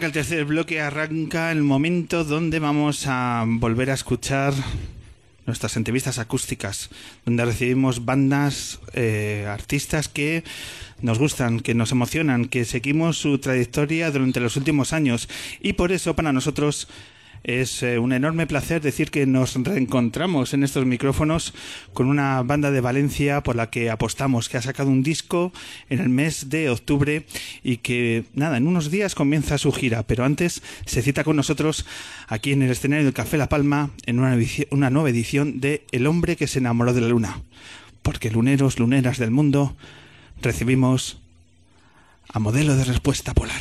Arranca el tercer bloque, arranca el momento donde vamos a volver a escuchar nuestras entrevistas acústicas, donde recibimos bandas, eh, artistas que nos gustan, que nos emocionan, que seguimos su trayectoria durante los últimos años. Y por eso para nosotros es eh, un enorme placer decir que nos reencontramos en estos micrófonos con una banda de Valencia por la que apostamos, que ha sacado un disco en el mes de octubre y que, nada, en unos días comienza su gira, pero antes se cita con nosotros aquí en el escenario del Café La Palma en una, una nueva edición de El hombre que se enamoró de la luna. Porque luneros, luneras del mundo, recibimos a modelo de respuesta polar.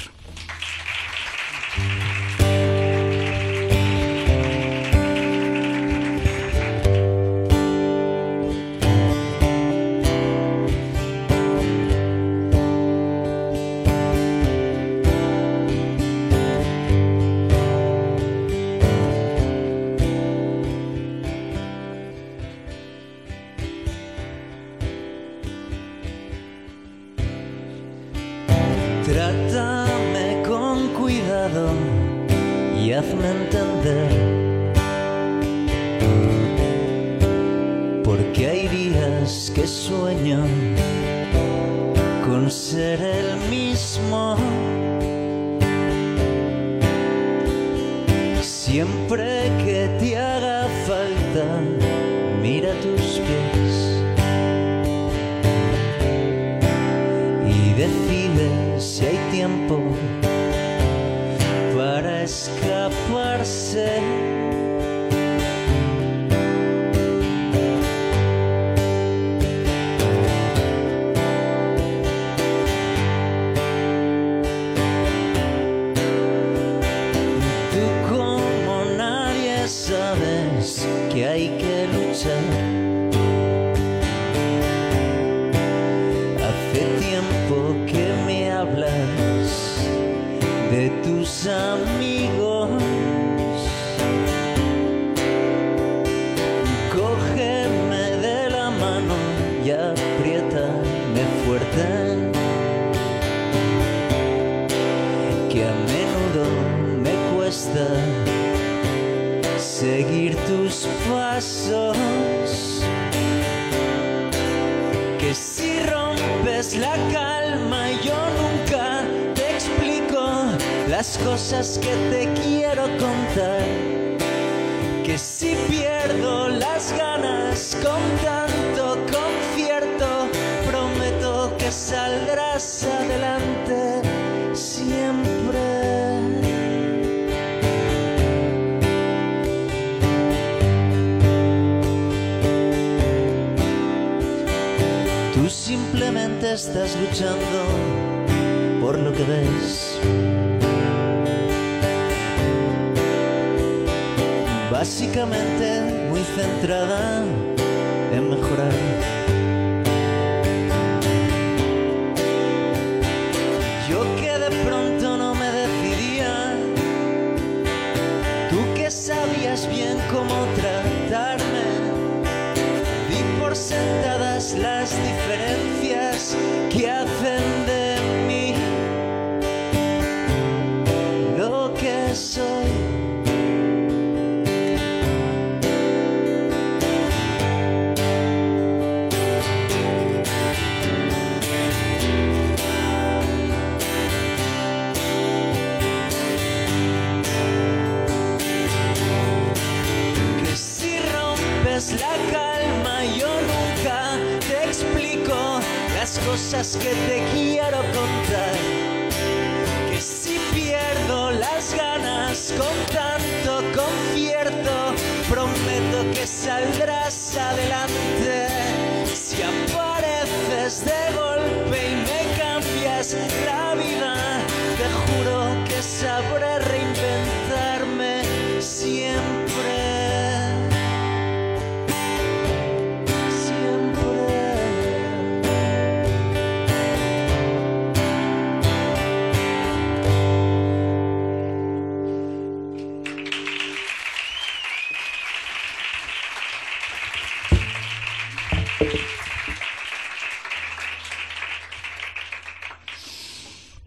Tiempo que me hablas de tus amigos. Cosas que te quiero contar. Que si pierdo las ganas con tanto concierto, prometo que saldrás adelante siempre. Tú simplemente estás luchando por lo que ves. Básicamente muy centrada en mejorar. Yo que de pronto no me decidía, tú que sabías bien cómo tratarme. Di por sentadas las que te quiero contar. Que si pierdo las ganas con tanto concierto, prometo que saldrás adelante. Si apareces de golpe y me cambias la vida, te juro que sabré reinventarme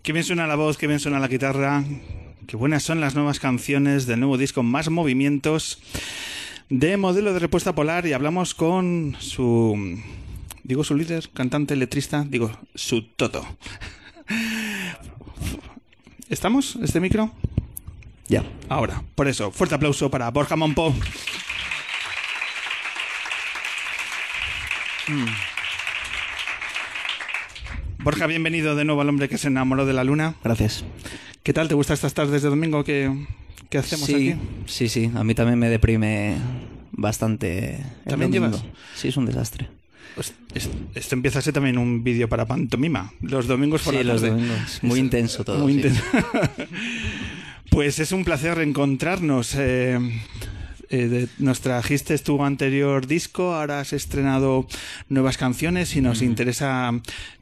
Qué bien suena la voz, qué bien suena la guitarra. Qué buenas son las nuevas canciones del nuevo disco Más Movimientos de modelo de respuesta polar y hablamos con su digo su líder, cantante, letrista, digo su toto. ¿Estamos? ¿Este micro? Ya. Ahora, por eso, fuerte aplauso para Borja Monpo. Mm. Borja, bienvenido de nuevo al hombre que se enamoró de la luna. Gracias. ¿Qué tal? ¿Te gusta estas tardes de domingo que, que hacemos sí, aquí? Sí, sí, a mí también me deprime bastante. el ¿También domingo. llevas? Sí, es un desastre. Pues, es- esto empieza a ser también un vídeo para pantomima. Los domingos por Sí, la los tarde. domingos. Muy intenso todo. Muy sí. intenso. pues es un placer reencontrarnos. Eh, eh, de- nos trajiste tu anterior disco, ahora has estrenado nuevas canciones y nos interesa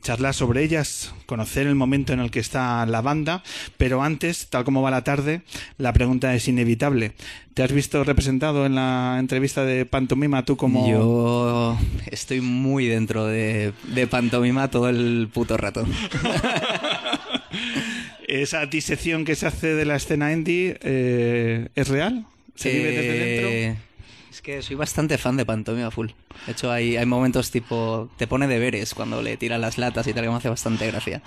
charlar sobre ellas, conocer el momento en el que está la banda, pero antes, tal como va la tarde, la pregunta es inevitable. ¿Te has visto representado en la entrevista de Pantomima tú como... Yo estoy muy dentro de, de pantomima todo el puto rato. ¿Esa disección que se hace de la escena indie eh, es real? ¿Se vive desde dentro? Eh, Es que soy bastante fan de pantomima full. De hecho, hay, hay momentos tipo. Te pone deberes cuando le tiran las latas y tal, que me hace bastante gracia.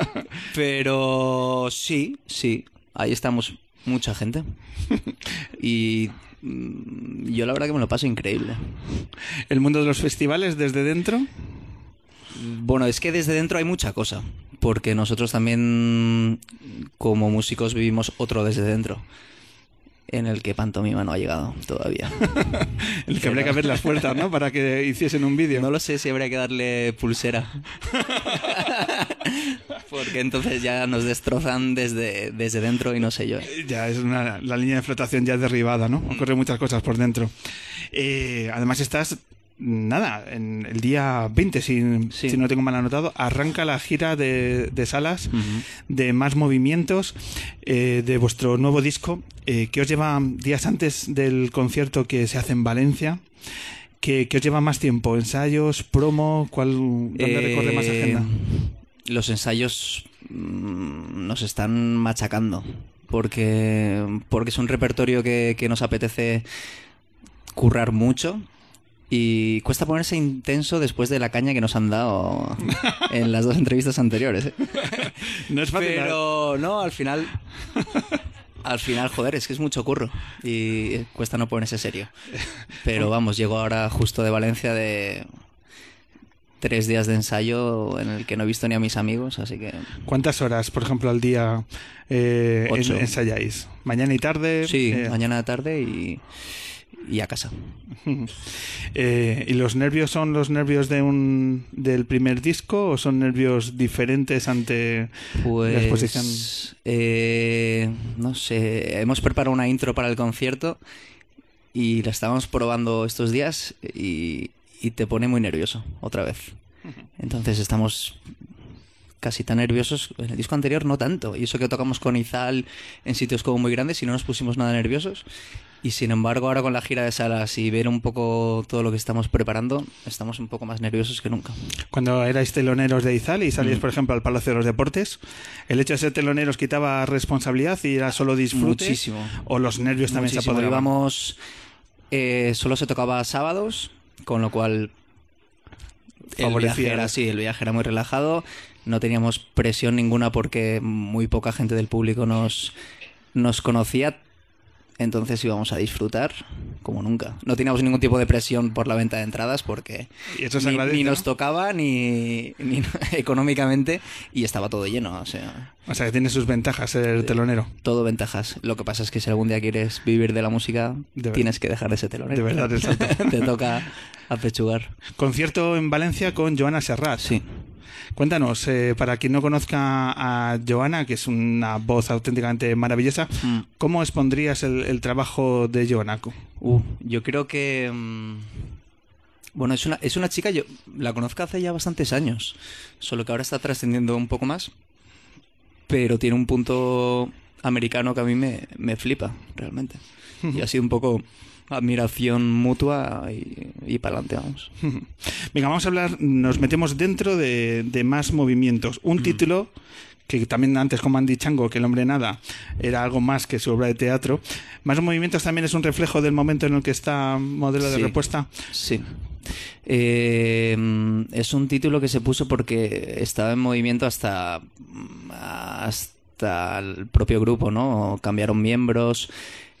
Pero sí, sí. Ahí estamos mucha gente. Y. mm, Yo la verdad que me lo paso increíble. ¿El mundo de los festivales desde dentro? Bueno, es que desde dentro hay mucha cosa. Porque nosotros también, como músicos, vivimos otro desde dentro. En el que pantomima no ha llegado todavía. El que habría que abrir las puertas, ¿no? Para que hiciesen un vídeo. No lo sé si habría que darle pulsera. Porque entonces ya nos destrozan desde, desde dentro y no sé yo. Ya es una, la línea de flotación ya derribada, ¿no? Mm. Ocurren muchas cosas por dentro. Eh, además estás, nada, en el día 20, si, Sí. si no tengo mal anotado, arranca la gira de, de salas, de más movimientos, eh, de vuestro nuevo disco, eh, que os lleva días antes del concierto que se hace en Valencia. que que os lleva más tiempo? ¿Ensayos, promo? ¿Cuál, ¿Dónde Eh, recorre más agenda? Los ensayos mm, nos están machacando. Porque, porque es un repertorio que, que nos apetece currar mucho. Y cuesta ponerse intenso después de la caña que nos han dado en las dos entrevistas anteriores. ¿eh? No es fácil. Pero no, al final. Al final, joder, es que es mucho curro. Y cuesta no ponerse serio. Pero vamos, llego ahora justo de Valencia de tres días de ensayo en el que no he visto ni a mis amigos, así que. ¿Cuántas horas, por ejemplo, al día eh, ensayáis? ¿Mañana y tarde? Sí, Eh, mañana tarde y. y a casa. eh, ¿Y los nervios son los nervios de un del primer disco o son nervios diferentes ante la exposición? Pues. eh, no sé, hemos preparado una intro para el concierto y la estábamos probando estos días y, y te pone muy nervioso otra vez. Entonces estamos casi tan nerviosos. En el disco anterior no tanto. Y eso que tocamos con Izal en sitios como muy grandes y no nos pusimos nada nerviosos. Y sin embargo, ahora con la gira de salas y ver un poco todo lo que estamos preparando, estamos un poco más nerviosos que nunca. Cuando erais teloneros de Izal y salíais, Mm. por ejemplo, al Palacio de los Deportes, ¿el hecho de ser teloneros quitaba responsabilidad y era solo disfrute? Muchísimo. ¿O los nervios también se Muchísimo. apoderaban? Íbamos, eh, solo se tocaba sábados, con lo cual el viaje era así, el viaje era muy relajado, no teníamos presión ninguna porque muy poca gente del público nos, nos conocía, entonces íbamos a disfrutar como nunca. No teníamos ningún tipo de presión por la venta de entradas porque Y eso se ni, nos tocaba ni, ni económicamente y estaba todo lleno, o sea... O sea, que tiene sus ventajas ser telonero. Todo ventajas. Lo que pasa es que si algún día quieres vivir de la música, De tienes que dejar de ser telonero. de verdad, exacto. Te toca apechugar. Concierto en Valencia con Joana Serrat. Sí. Cuéntanos, eh, para quien no conozca a Joana, que es una voz auténticamente maravillosa, Mm. ¿cómo expondrías el, el trabajo de Joana? Uh, yo creo que... mm, Bueno, es una, es una chica, yo la conozco hace ya bastantes años, solo que ahora está trascendiendo un poco más, pero tiene un punto americano que a mí me, me flipa, realmente. Y ha sido un poco admiración mutua y, y para adelante, vamos. Venga, vamos a hablar, nos metemos dentro de, de más movimientos. Un título que también antes como Andy Chango, que el hombre nada, era algo más que su obra de teatro. Más movimientos también es un reflejo del momento en el que está modelo de Sí. respuesta. Sí. Eh, es un título que se puso porque estaba en movimiento hasta, hasta el propio grupo, ¿no? Cambiaron miembros,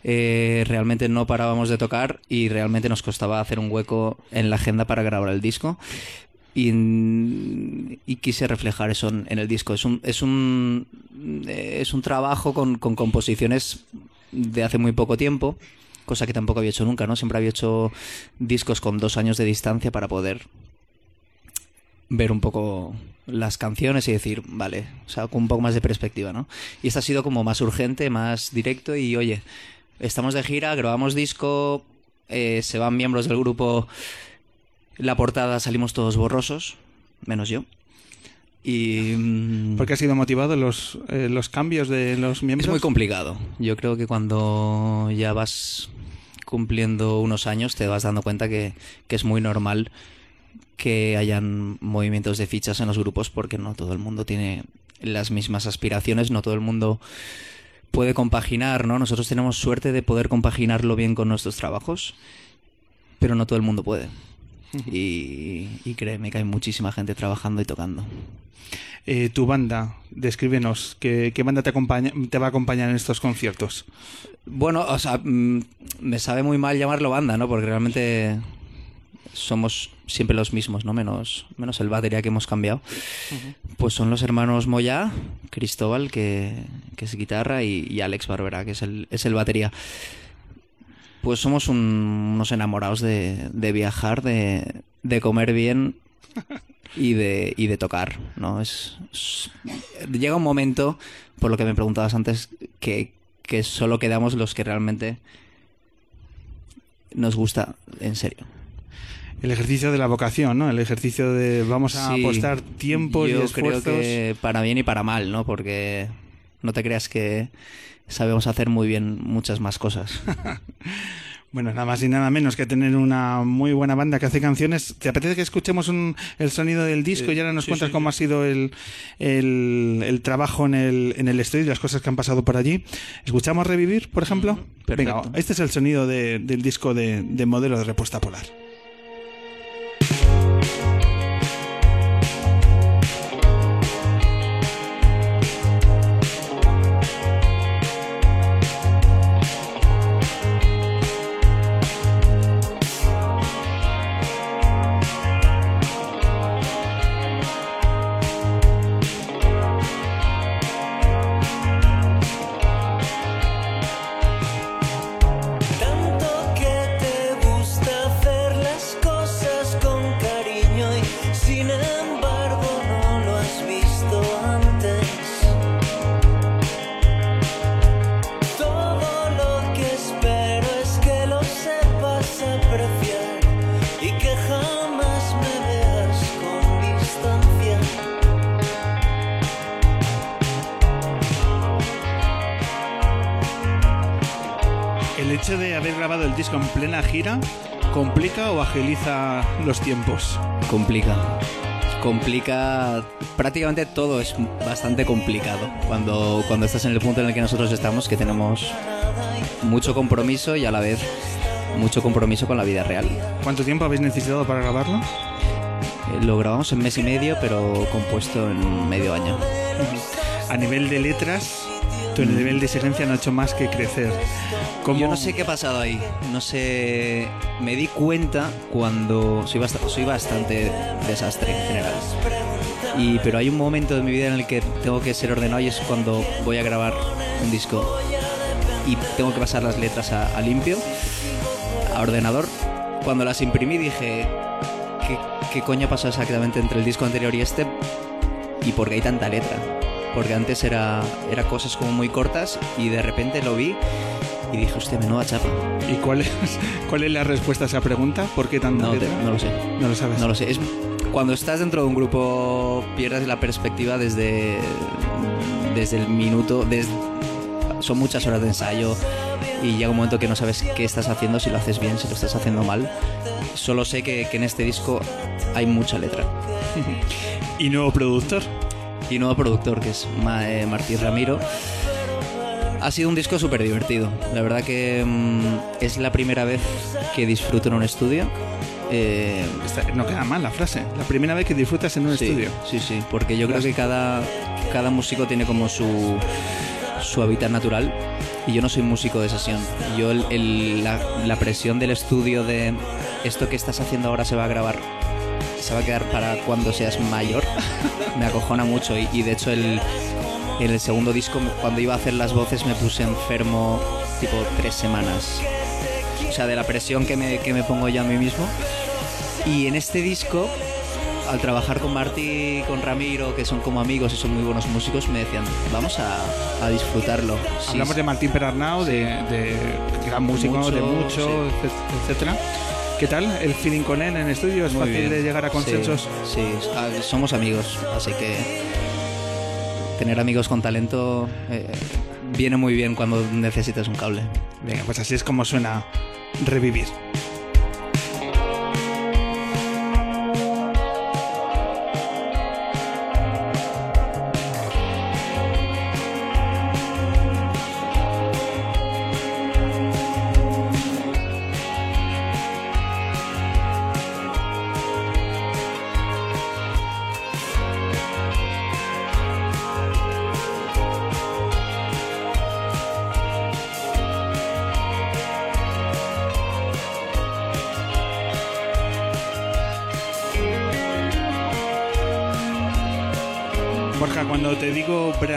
eh, realmente no parábamos de tocar y realmente nos costaba hacer un hueco en la agenda para grabar el disco. Y, y quise reflejar eso en, el disco. Es un, es un, es un trabajo con, con composiciones de hace muy poco tiempo, cosa que tampoco había hecho nunca, ¿no? Siempre había hecho discos con dos años de distancia para poder ver un poco las canciones y decir, vale, o sea, con un poco más de perspectiva, ¿no? Y este ha sido como más urgente, más directo y, oye, estamos de gira, grabamos disco, eh, se van miembros del grupo, la portada salimos todos borrosos, menos yo. Y... mm, ¿Por qué ha sido motivado los, eh, los cambios de los miembros? es muy complicado. Yo creo que cuando ya vas cumpliendo unos años te vas dando cuenta que, que es muy normal que hayan movimientos de fichas en los grupos porque no todo el mundo tiene las mismas aspiraciones, no todo el mundo puede compaginar, ¿no? Nosotros tenemos suerte de poder compaginarlo bien con nuestros trabajos, pero no todo el mundo puede. Y, y créeme que hay muchísima gente trabajando y tocando. Eh, tu banda, descríbenos, ¿qué, qué banda te, acompaña, te va a acompañar en estos conciertos? Bueno, o sea, mm, me sabe muy mal llamarlo banda, ¿no? Porque realmente somos siempre los mismos, ¿no? Menos, menos el batería que hemos cambiado. Pues son los hermanos Moya, Cristóbal, que, que es guitarra, y, y Alex Barbera, que es el, es el batería. Pues somos un- unos enamorados de, de viajar, de, de comer bien y de, y de tocar, ¿no? Es, es- llega un momento, por lo que me preguntabas antes, que, que solo quedamos los que realmente nos gusta en serio. El ejercicio de la vocación, ¿no? El ejercicio de vamos a Sí, apostar tiempo y yo esfuerzos. creo que para bien y para mal, ¿no? Porque no te creas que sabemos hacer muy bien muchas más cosas. Bueno, nada más y nada menos que tener una muy buena banda que hace canciones. ¿Te apetece que escuchemos un- el sonido del disco y ahora nos sí, cuentas sí, cómo ha sido el, el, el trabajo en el, en el estudio y las cosas que han pasado por allí? ¿Escuchamos Revivir, por ejemplo? perfecto. Venga, este es el sonido de- del disco de, de modelo de respuesta polar. Agiliza los tiempos? Complica. Complica. Prácticamente todo es bastante complicado. Cuando, cuando estás en el punto en el que nosotros estamos, que tenemos mucho compromiso y a la vez mucho compromiso con la vida real. ¿Cuánto tiempo habéis necesitado para grabarlo? Eh, Lo grabamos en mes y medio, pero compuesto en medio año. A nivel de letras, tu nivel de exigencia no ha hecho más que crecer. ¿Cómo- Yo no sé qué ha pasado ahí. No sé. Me di cuenta cuando. Soy, bast- soy bastante desastre en general. Y, pero hay un momento de mi vida en el que tengo que ser ordenado y es cuando voy a grabar un disco y tengo que pasar las letras a, a limpio, a ordenador. Cuando las imprimí dije, ¿qué, ¿qué coño pasado exactamente entre el disco anterior y este? ¿Y por qué hay tanta letra? Porque antes era, era cosas como muy cortas y de repente lo vi y dije, hostia, menuda chapa. ¿Y cuál es, cuál es la respuesta a esa pregunta? ¿Por qué tanta No, te- no lo sé. No lo sabes. No lo sé. Es, cuando estás dentro de un grupo pierdes la perspectiva desde, desde el minuto. son muchas horas de ensayo y llega un momento que no sabes qué estás haciendo, si lo haces bien, si lo estás haciendo mal. Solo sé que, que en este disco hay mucha letra. ¿Y nuevo productor? Y nuevo productor, que es eh, Martí Ramiro. Ha sido un disco súper divertido. La verdad que mm, es la primera vez que disfruto en un estudio. Eh, no queda mal la frase. La primera vez que disfrutas en un sí, estudio. Sí, sí, porque yo creo que cada, cada músico tiene como su, su hábitat natural y yo no soy músico de sesión. Yo el- el- la, la presión del estudio de esto que estás haciendo ahora se va a grabar, se va a quedar para cuando seas mayor, me acojona mucho y, y de hecho el, en el segundo disco cuando iba a hacer las voces me puse enfermo tipo tres semanas. O sea, de la presión que me, que me pongo yo a mí mismo. Y en este disco, al trabajar con Martí y con Ramiro, que son como amigos y son muy buenos músicos, me decían, vamos a, a disfrutarlo. Sí, Hablamos de Martín Perarnau, de, de gran músico, Mucho, de mucho, sí. etc- etcétera. ¿Qué tal el feeling con él en estudio? ¿Es Muy fácil bien. de llegar a consensos? Sí, sí, ah, somos amigos, así que tener amigos con talento eh, viene muy bien cuando necesitas un cable. Venga, pues así es como suena revivir.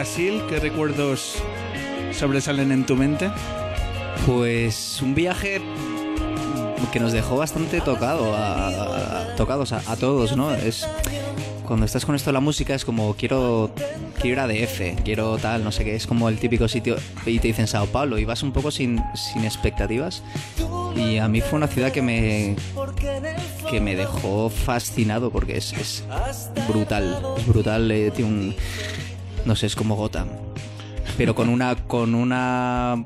Brasil, ¿qué recuerdos sobresalen en tu mente? Pues un viaje que nos dejó bastante tocado a, a- tocados a, a todos, ¿no? Es cuando estás con esto de la música es como quiero quiero ir a DF, quiero tal, no sé qué, es como el típico sitio y te dicen Sao Paulo y vas un poco sin, sin expectativas y a mí fue una ciudad que me que me dejó fascinado porque es, es brutal, es brutal, eh, tiene un no sé, es como Gotham. Pero con una con una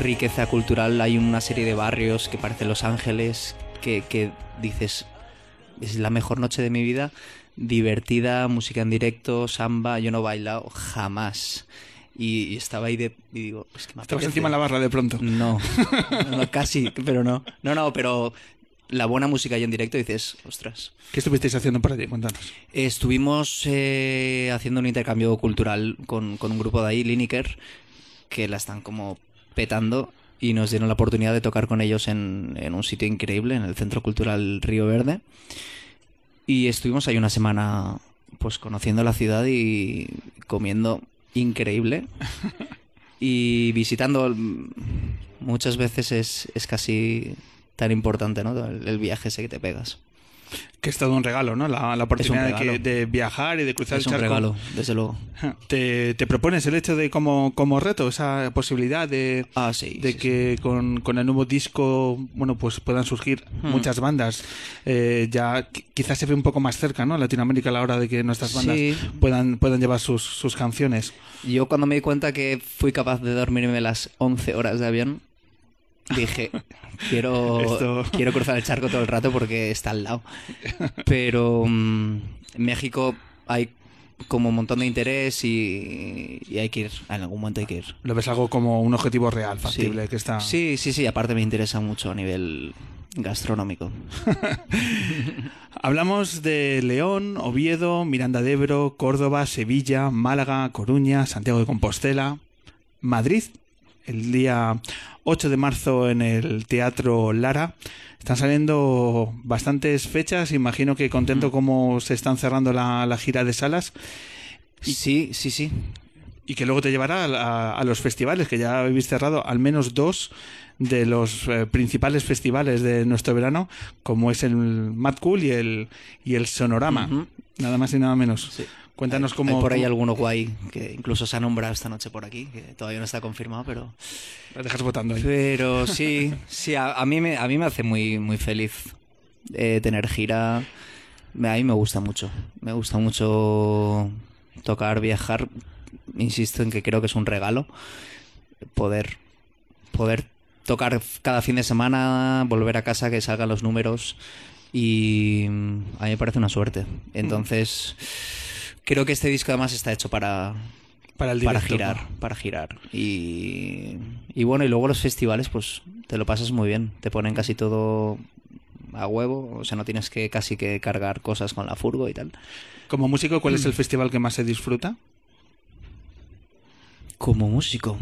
riqueza cultural hay una serie de barrios que parecen Los Ángeles que, que dices es la mejor noche de mi vida divertida música en directo samba yo no he bailado jamás y, y estaba ahí de y digo es que me Estabas encima de la barra de pronto. no, no, casi pero no. No no pero la buena música ahí en directo dices ostras ¿Qué estuvisteis haciendo por allí? Cuéntanos. Estuvimos eh, haciendo un intercambio cultural con, con un grupo de ahí, Lineker, que la están como petando y nos dieron la oportunidad de tocar con ellos en, en un sitio increíble, en el Centro Cultural Río Verde. Y estuvimos ahí una semana pues conociendo la ciudad y comiendo increíble. Y visitando mm, muchas veces es, es casi tan importante, ¿no? El, el viaje ese que te pegas. Que es todo un regalo, ¿no? La, la oportunidad de, de viajar y de cruzar Es el un charco. regalo, desde luego. ¿Te, te propones el hecho de como, como reto, esa posibilidad de, Ah, sí. de sí, que Con, con el nuevo disco, bueno, pues puedan surgir Hmm. muchas bandas. Eh, ya qui- quizás se ve un poco más cerca, ¿no? Latinoamérica a la hora de que nuestras bandas puedan, puedan llevar sus, sus canciones. Yo cuando me di cuenta que fui capaz de dormirme las 11 horas de avión, dije, quiero, Esto- quiero cruzar el charco todo el rato porque está al lado. Pero mm, en México hay como un montón de interés y, y hay que ir, en algún momento hay que ir. Lo ves algo como un objetivo real, factible, sí. que está... Sí, sí, sí, aparte me interesa mucho a nivel gastronómico. Hablamos de León, Oviedo, Miranda de Ebro, Córdoba, Sevilla, Málaga, Coruña, Santiago de Compostela, Madrid, el día 8 de marzo en el Teatro Lara. Están saliendo bastantes fechas, imagino que contento cómo se están cerrando la, la gira de salas Sí, sí, sí. y que luego te llevará a, a- a los festivales, que ya habéis cerrado al menos dos de los eh, principales festivales de nuestro verano, como es el Mad Cool y el, y el Sonorama. Nada más y nada menos. Sí. Cuéntanos Hay- cómo... hay por ahí alguno guay que incluso se ha nombrado esta noche por aquí, que todavía no está confirmado, pero... Lo dejas votando ahí. Pero sí, sí, a, a mí me, a mí me hace muy, muy feliz eh, tener gira. A mí me gusta mucho. Me gusta mucho tocar, viajar. Insisto en que creo que es un regalo poder, poder tocar cada fin de semana, volver a casa, que salgan los números. Y mm, a mí me parece una suerte. Entonces, Creo que este disco además está hecho para, Para el para directo, girar, ¿no? para girar. Y, y bueno, y luego los festivales, pues te lo pasas muy bien. Te ponen casi todo a huevo, o sea, no tienes que casi que cargar cosas con la furgo y tal. Como músico, ¿cuál es el festival que más se disfruta? Como músico,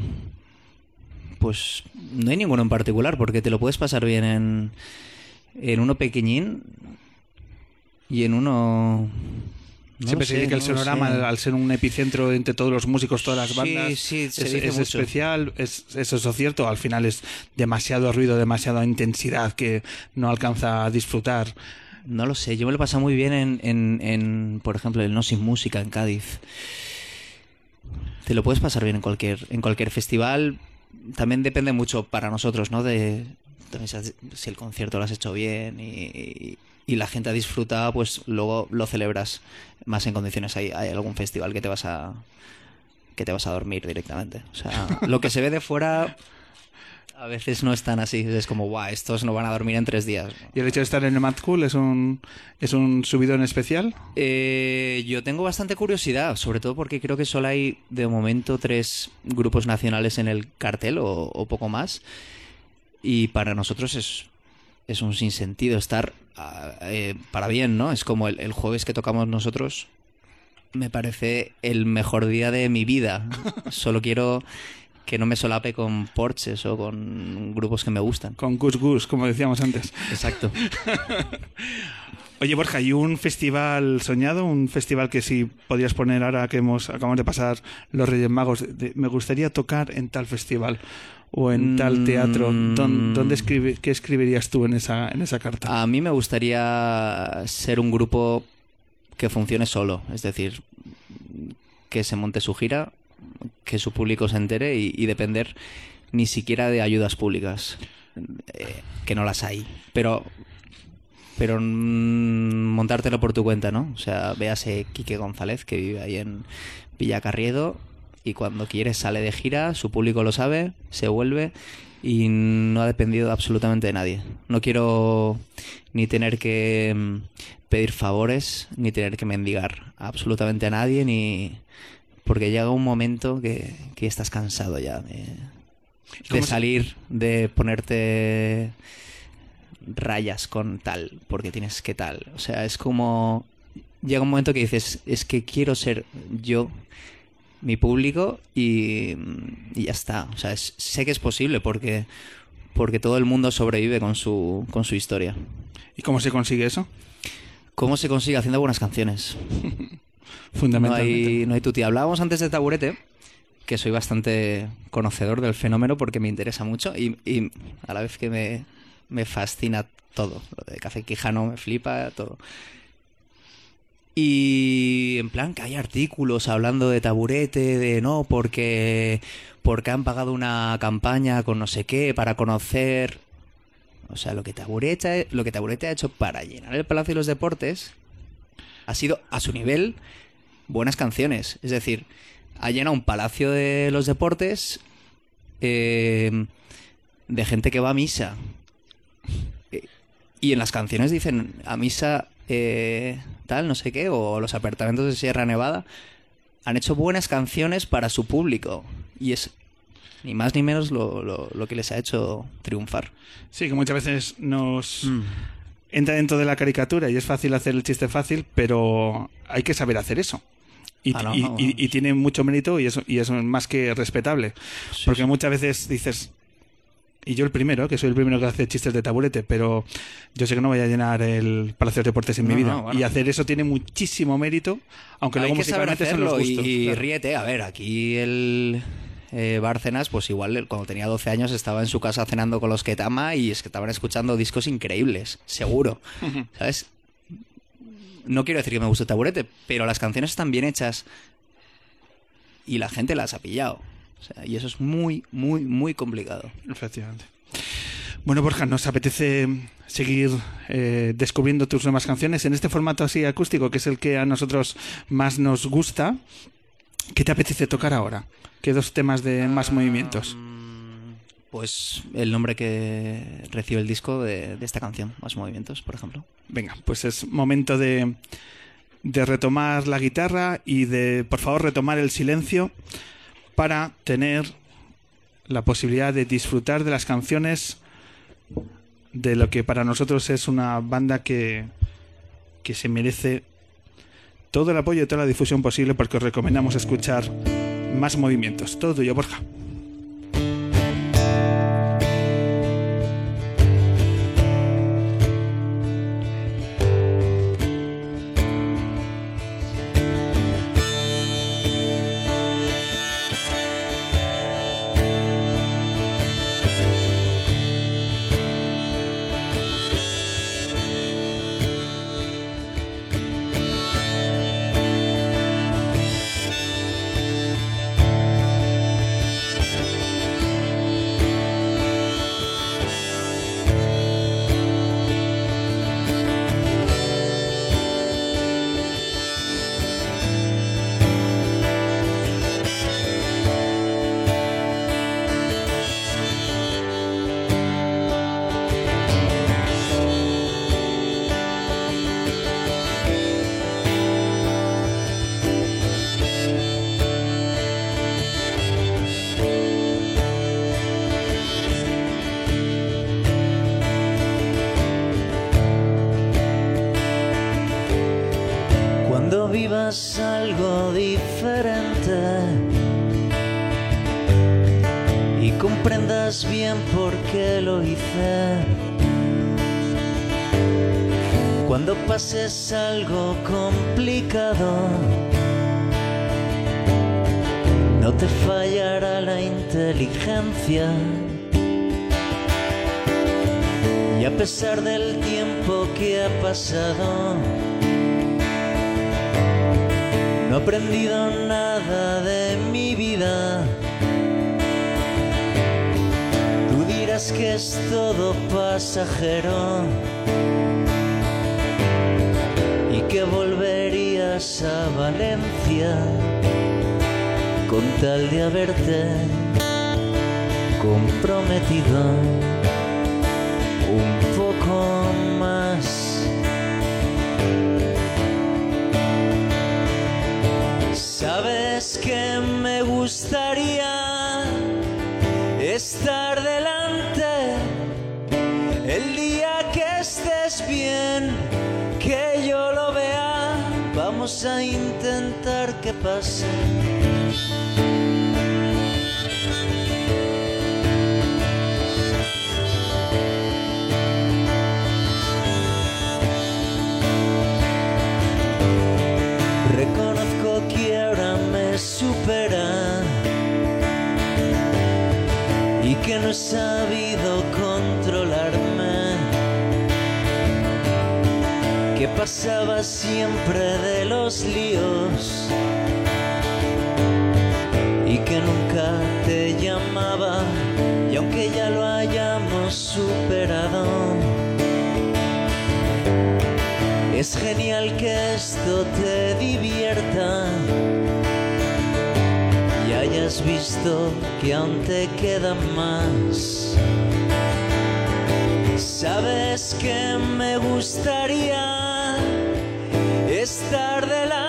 pues no hay ninguno en particular, porque te lo puedes pasar bien en, en uno pequeñín y en uno... no Siempre se dice que el sonorama, al ser un epicentro entre todos los músicos, todas las bandas, sí, se es, dice es mucho. especial. Es, ¿Es eso cierto? Al final es demasiado ruido, demasiada intensidad que no alcanza a disfrutar. No lo sé, yo me lo he pasado muy bien en, en, en, por ejemplo, el No Sin Música en Cádiz. Te lo puedes pasar bien en cualquier, en cualquier festival. También depende mucho para nosotros, ¿no? De si, el concierto lo has hecho bien y, y la gente ha disfrutado, pues luego lo celebras más en condiciones. Hay, hay algún festival que te vas a que te vas a dormir directamente. O sea, lo que se ve de fuera a veces no es tan así. Es como, guau, estos no van a dormir en tres días. ¿Y el hecho de estar en el Mad Cool es un, es un subidón especial? Eh, yo tengo bastante curiosidad, sobre todo porque creo que solo hay de momento tres grupos nacionales en el cartel o, o poco más. Y para nosotros es, es un sinsentido estar ah, eh, para bien, ¿no? Es como el, el jueves que tocamos nosotros. Me parece el mejor día de mi vida. Solo quiero que no me solape con Porches o con grupos que me gustan. Con Gus Gus, como decíamos antes. Exacto. Oye, Borja, ¿y un festival soñado? Un festival que si podrías poner ahora que hemos acabamos de pasar los Reyes Magos, de- me gustaría tocar en tal festival o en tal teatro. ¿Dón- Mm. ¿Dónde escribe, ¿Qué escribirías tú en esa, en esa carta? A mí me gustaría ser un grupo que funcione solo, es decir, que se monte su gira, que su público se entere y, y depender ni siquiera de ayudas públicas, eh, que no las hay, pero pero montártelo por tu cuenta, ¿no? O sea, véase Quique González, que vive ahí en Villacarriedo, y cuando quiere sale de gira, su público lo sabe, se vuelve y no ha dependido absolutamente de nadie. No quiero ni tener que mm, pedir favores, ni tener que mendigar absolutamente a nadie, ni... Porque llega un momento que, que estás cansado ya de, ¿Cómo de salir, de ponerte rayas con tal, porque tienes que tal. O sea, es como... Llega un momento que dices, es que quiero ser yo, mi público, y, y ya está. O sea, es- sé que es posible porque, porque todo el mundo sobrevive con su, con su historia. ¿Y cómo se consigue eso? ¿Cómo se consigue? Haciendo buenas canciones. No Fundamentalmente. hay, no hay tuti. Hablábamos antes de Taburete, que soy bastante conocedor del fenómeno porque me interesa mucho y, y a la vez que me, me fascina todo. Lo de Café Quijano me flipa, todo. Y en plan que hay artículos hablando de Taburete, de no, porque, porque han pagado una campaña con no sé qué para conocer... O sea, lo que Taburete, lo que Taburete ha hecho para llenar el Palacio de los Deportes ha sido a su nivel buenas canciones. Es decir, ha llenado un palacio de los deportes eh, de gente que va a misa. Y en las canciones dicen a misa eh, tal, no sé qué, o los apartamentos de Sierra Nevada. Han hecho buenas canciones para su público. Y es ni más ni menos lo, lo- lo que les ha hecho triunfar. Sí, que muchas veces nos Mm. entra dentro de la caricatura y es fácil hacer el chiste fácil, pero hay que saber hacer eso. Y, Ah, no, y- no, y- vamos. y tiene mucho mérito y eso, y eso es más que respetable. Sí, Porque sí. muchas veces dices, y yo el primero, que soy el primero que hace chistes de taburete, pero yo sé que no voy a llenar el Palacio de Deportes en mi vida. no, bueno. Y hacer eso tiene muchísimo mérito, aunque Hay luego que saber musicalmente son los hacerlo y, gustos. y claro. ríete. A ver, aquí el eh, Bárcenas, pues igual cuando tenía 12 años estaba en su casa cenando con los que tama y es que estaban escuchando discos increíbles, seguro. ¿Sabes? No quiero decir que me guste Taburete, pero las canciones están bien hechas y la gente las ha pillado. O sea, y eso es muy, muy, muy complicado. Efectivamente. Bueno, Borja, nos apetece seguir eh, descubriendo tus nuevas canciones en este formato así acústico, que es el que a nosotros más nos gusta. ¿Qué te apetece tocar ahora? ¿Qué dos temas de más movimientos? Mm, Pues el nombre que recibe el disco de, de esta canción, Más Movimientos, por ejemplo. Venga, pues es momento de, de retomar la guitarra y de, por favor, retomar el silencio para tener la posibilidad de disfrutar de las canciones de lo que para nosotros es una banda que, que se merece todo el apoyo y toda la difusión posible porque os recomendamos escuchar más movimientos. Todo tuyo, Borja. Bien por qué lo hice. Cuando pases algo complicado, no te fallará la inteligencia. Y a pesar del tiempo que ha pasado, no he aprendido nada de mi vida. Que es todo pasajero y que volverías a Valencia con tal de haberte comprometido un poco más. Sabes que me gustaría estar delante bien, que yo lo vea. Vamos a intentar que pase. Reconozco que ahora me supera y que no he pasaba siempre de los líos y que nunca te llamaba y aunque ya lo hayamos superado. Es genial que esto te divierta y hayas visto que aún te queda más. Sabes que me gustaría estar delante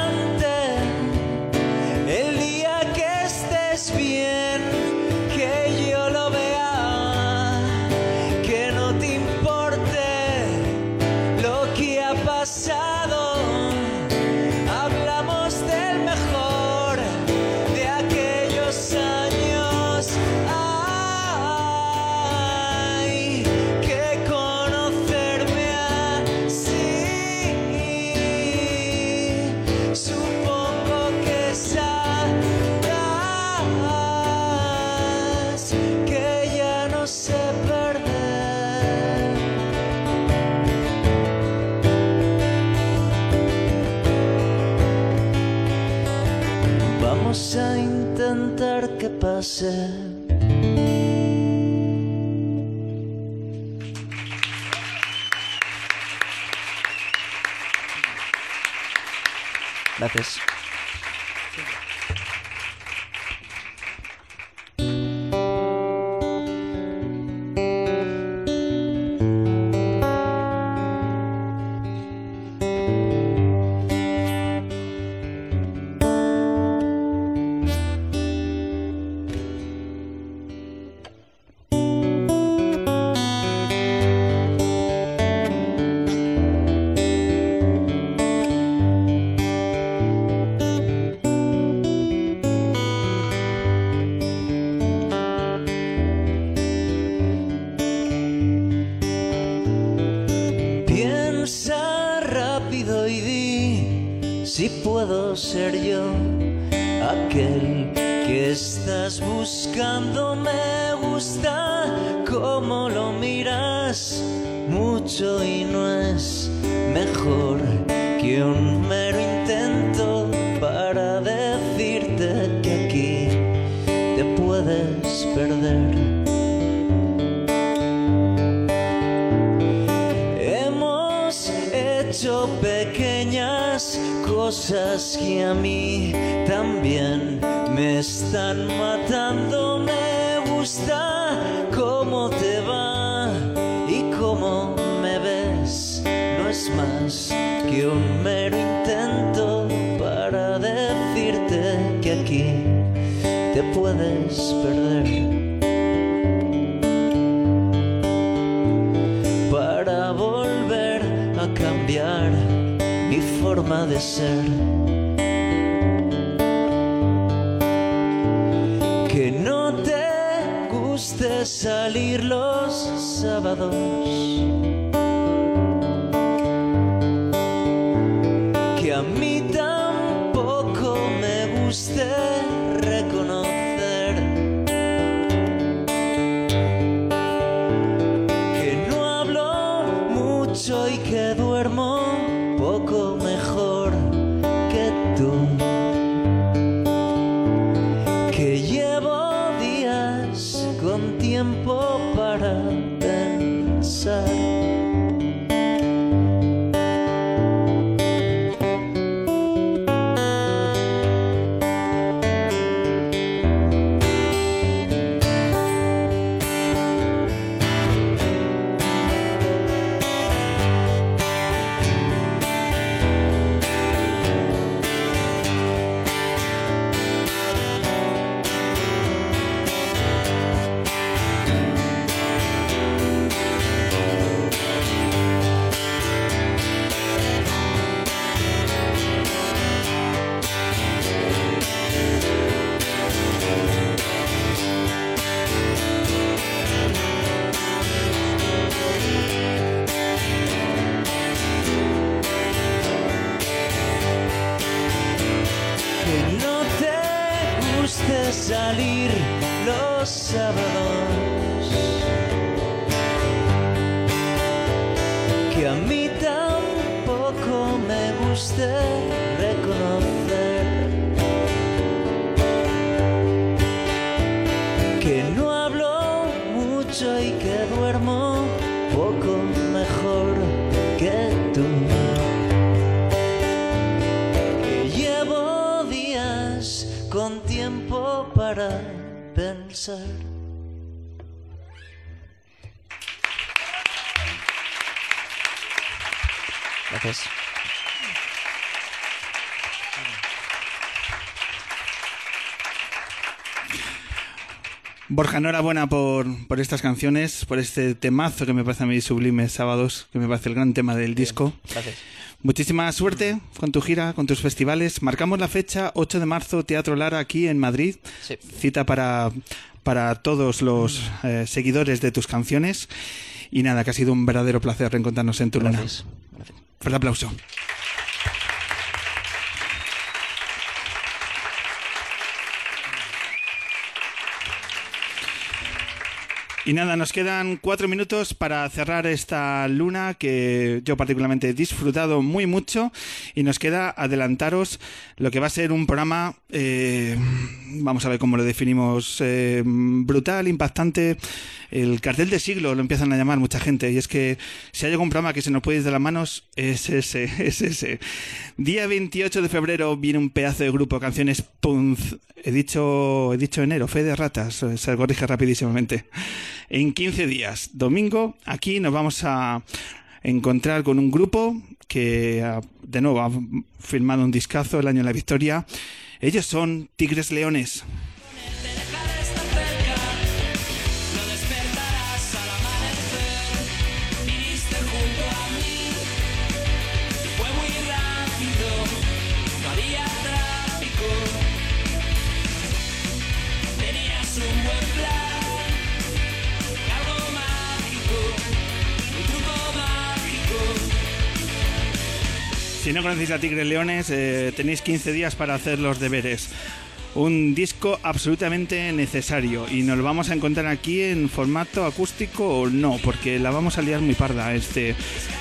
salir los sábados. Gracias. Borja, enhorabuena por, por estas canciones, por este temazo que me parece a mí sublime, Sábados, que me parece el gran tema del disco. Gracias. Muchísima suerte con tu gira, con tus festivales. Marcamos la fecha 8 de marzo, Teatro Lara, aquí en Madrid. Sí. Cita para, para todos los eh, seguidores de tus canciones. Y nada, que ha sido un verdadero placer reencontrarnos en tu luna. Gracias. Fuerte aplauso. Y nada, nos quedan cuatro minutos para cerrar esta luna que yo particularmente he disfrutado muy mucho y nos queda adelantaros lo que va a ser un programa, eh, vamos a ver cómo lo definimos, eh, brutal, impactante, el cartel de siglo lo empiezan a llamar mucha gente y es que si hay algún programa que se nos puede ir de las manos es ese, es ese. Día 28 de febrero viene un pedazo de grupo, canciones Punz. He dicho, he dicho enero, fe de ratas, se corrige rapidísimamente. En 15 días, domingo, aquí nos vamos a encontrar con un grupo que, ah, de nuevo, ha firmado un discazo el año de la victoria. Ellos son Tigres Leones. Si no conocéis a Tigres Leones, eh, tenéis 15 días para hacer los deberes. Un disco absolutamente necesario y nos lo vamos a encontrar aquí en formato acústico o no, porque la vamos a liar muy parda este,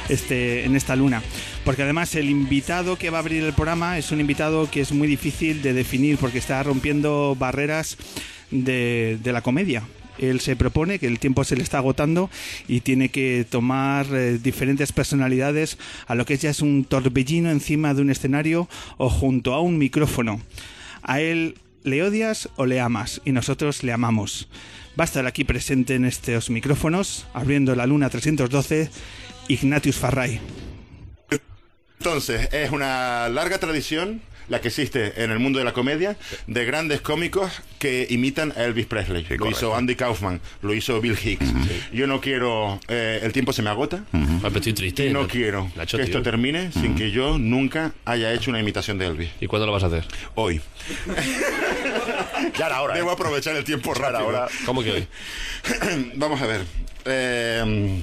este, en esta luna. Porque además el invitado que va a abrir el programa es un invitado que es muy difícil de definir porque está rompiendo barreras de, de la comedia. Él se propone que el tiempo se le está agotando y tiene que tomar eh, diferentes personalidades a lo que ya es un torbellino encima de un escenario o junto a un micrófono. A él le odias o le amas y nosotros le amamos. Va a estar aquí presente en estos micrófonos, abriendo la luna 312, Ignatius Farray. Entonces, es una larga tradición la que existe en el mundo de la comedia de grandes cómicos que imitan a Elvis Presley. lo correcto. hizo Andy Kaufman, lo hizo Bill Hicks. Yo no quiero... eh, el tiempo se me agota. Ah, estoy triste. Y no quiero que esto termine sin que yo nunca haya hecho una imitación de Elvis. ¿Y cuándo lo vas a hacer? Hoy. Ya era hora. Debo aprovechar el tiempo rápido. ahora. ¿Cómo que hoy? Vamos a ver. Eh,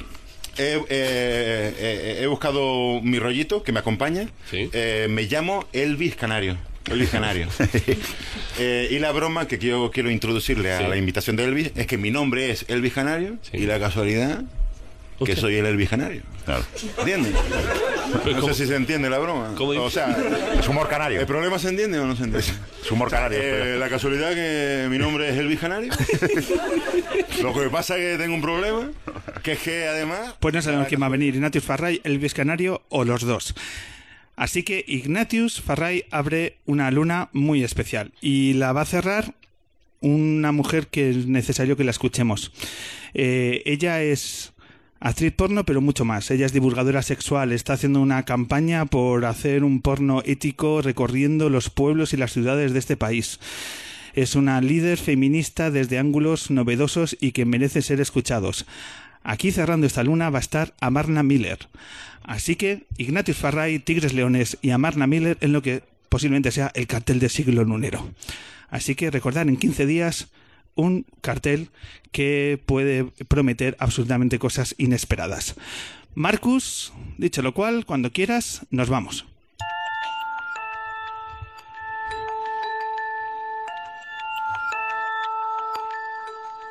he, eh, eh, he buscado mi rollito que me acompaña. Sí. Eh, me llamo Elvis Canario. Elvis Canario. Eh, y la broma que yo quiero introducirle a Sí. la invitación de Elvis es que mi nombre es Elvis Canario Sí. y la casualidad que soy el Elvis Canario. Claro. ¿Entiendes? No ¿cómo- sé si se entiende la broma. ¿Cómo o sea, Es humor canario. ¿el problema se entiende o no se entiende? Es humor canario. Eh, la casualidad que mi nombre es Elvis Canario. Lo que pasa es que tengo un problema, que es que además... Pues no sabemos quién va a venir, Ignatius Farray, Elvis Canario o los dos. Así que Ignatius Farray abre una luna muy especial y la va a cerrar una mujer que es necesario que la escuchemos. Eh, ella es actriz porno, pero mucho más. Ella es divulgadora sexual, está haciendo una campaña por hacer un porno ético recorriendo los pueblos y las ciudades de este país. Es una líder feminista desde ángulos novedosos y que merece ser escuchados. Aquí cerrando esta luna va a estar Amarna Miller. Así que Ignatius Farray, Tigres Leones y Amarna Miller en lo que posiblemente sea el cartel de siglo lunero. Así que recordad en 15 días un cartel que puede prometer absolutamente cosas inesperadas. Marcus, dicho lo cual, cuando quieras, nos vamos.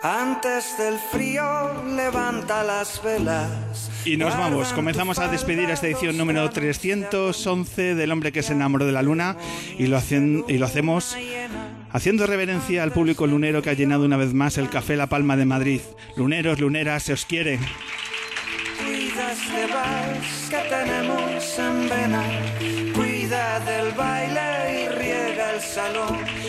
Antes del frío levanta las velas. Y nos vamos. Comenzamos a despedir esta edición número 311 del hombre que se enamoró de la luna y lo, hacen, y lo hacemos haciendo reverencia al público lunero que ha llenado una vez más el Café La Palma de Madrid. Luneros, luneras, se os quiere. Cuida vals que tenemos en vena. Cuida del baile y riega el salón.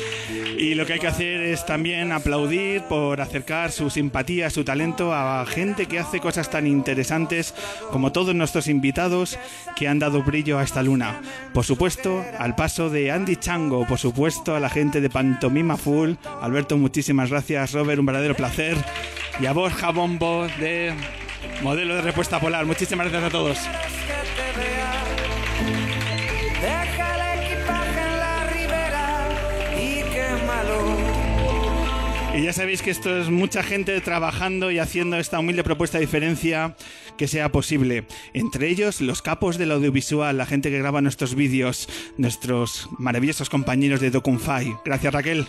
Y lo que hay que hacer es también aplaudir por acercar su simpatía, su talento a gente que hace cosas tan interesantes como todos nuestros invitados que han dado brillo a esta luna. Por supuesto, al paso de Andy Chango, por supuesto, a la gente de Pantomima Full. Alberto, muchísimas gracias. Robert, un verdadero placer. Y a Borja Bombo de Modelo de Respuesta Polar. Muchísimas gracias a todos. Y ya sabéis que esto es mucha gente trabajando y haciendo esta humilde propuesta de diferencia que sea posible. Entre ellos, los capos del audiovisual, la gente que graba nuestros vídeos, nuestros maravillosos compañeros de Docunfy. Gracias, Raquel.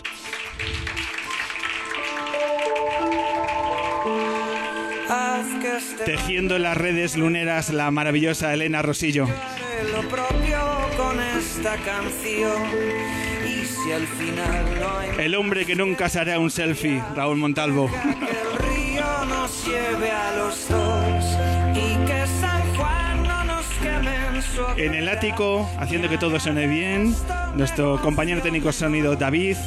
Tejiendo en las redes luneras, la maravillosa Elena Rosillo. Y si al final no hay El hombre que nunca se hará un selfie, Raúl Montalvo. que el río nos lleve a los dos y que San Juan no nos queme en su. En el ático, haciendo que todo suene bien, nuestro compañero técnico sonido David.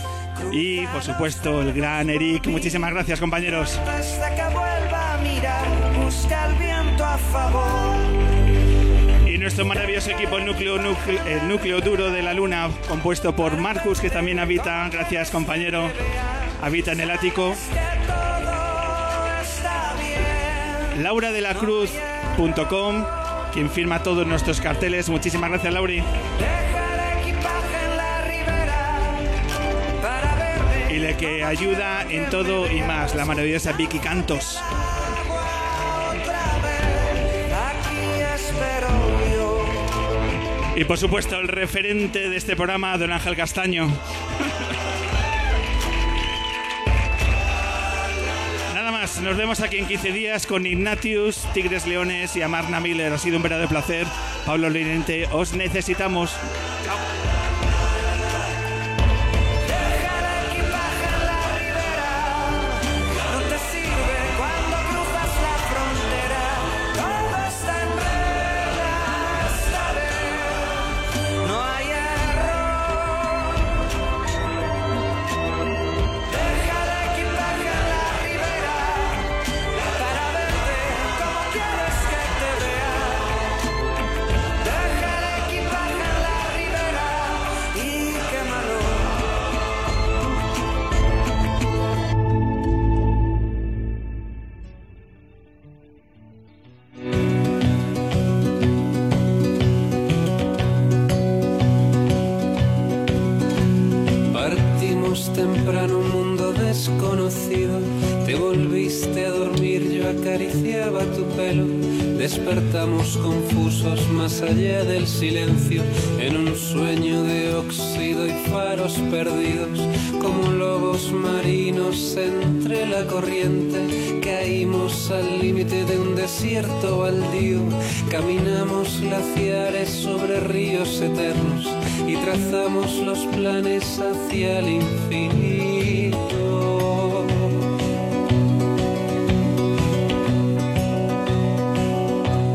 Y, por supuesto, el gran Eric. Muchísimas gracias, compañeros. hasta que vuelva a mirar, busca el viento a favor. Nuestro maravilloso equipo el núcleo, duro de la luna, compuesto por Marcus, que también habita, gracias compañero, habita en el ático. Laura de la quien firma todos nuestros carteles. Muchísimas gracias, Lauri. Y la que ayuda en todo y más, la maravillosa Vicky Cantos. Y por supuesto, el referente de este programa, don Ángel Castaño. Nada más, nos vemos aquí en 15 días con Ignatius, Tigres Leones y Amarna Miller. Ha sido un verdadero placer. Pablo Lirente, os necesitamos.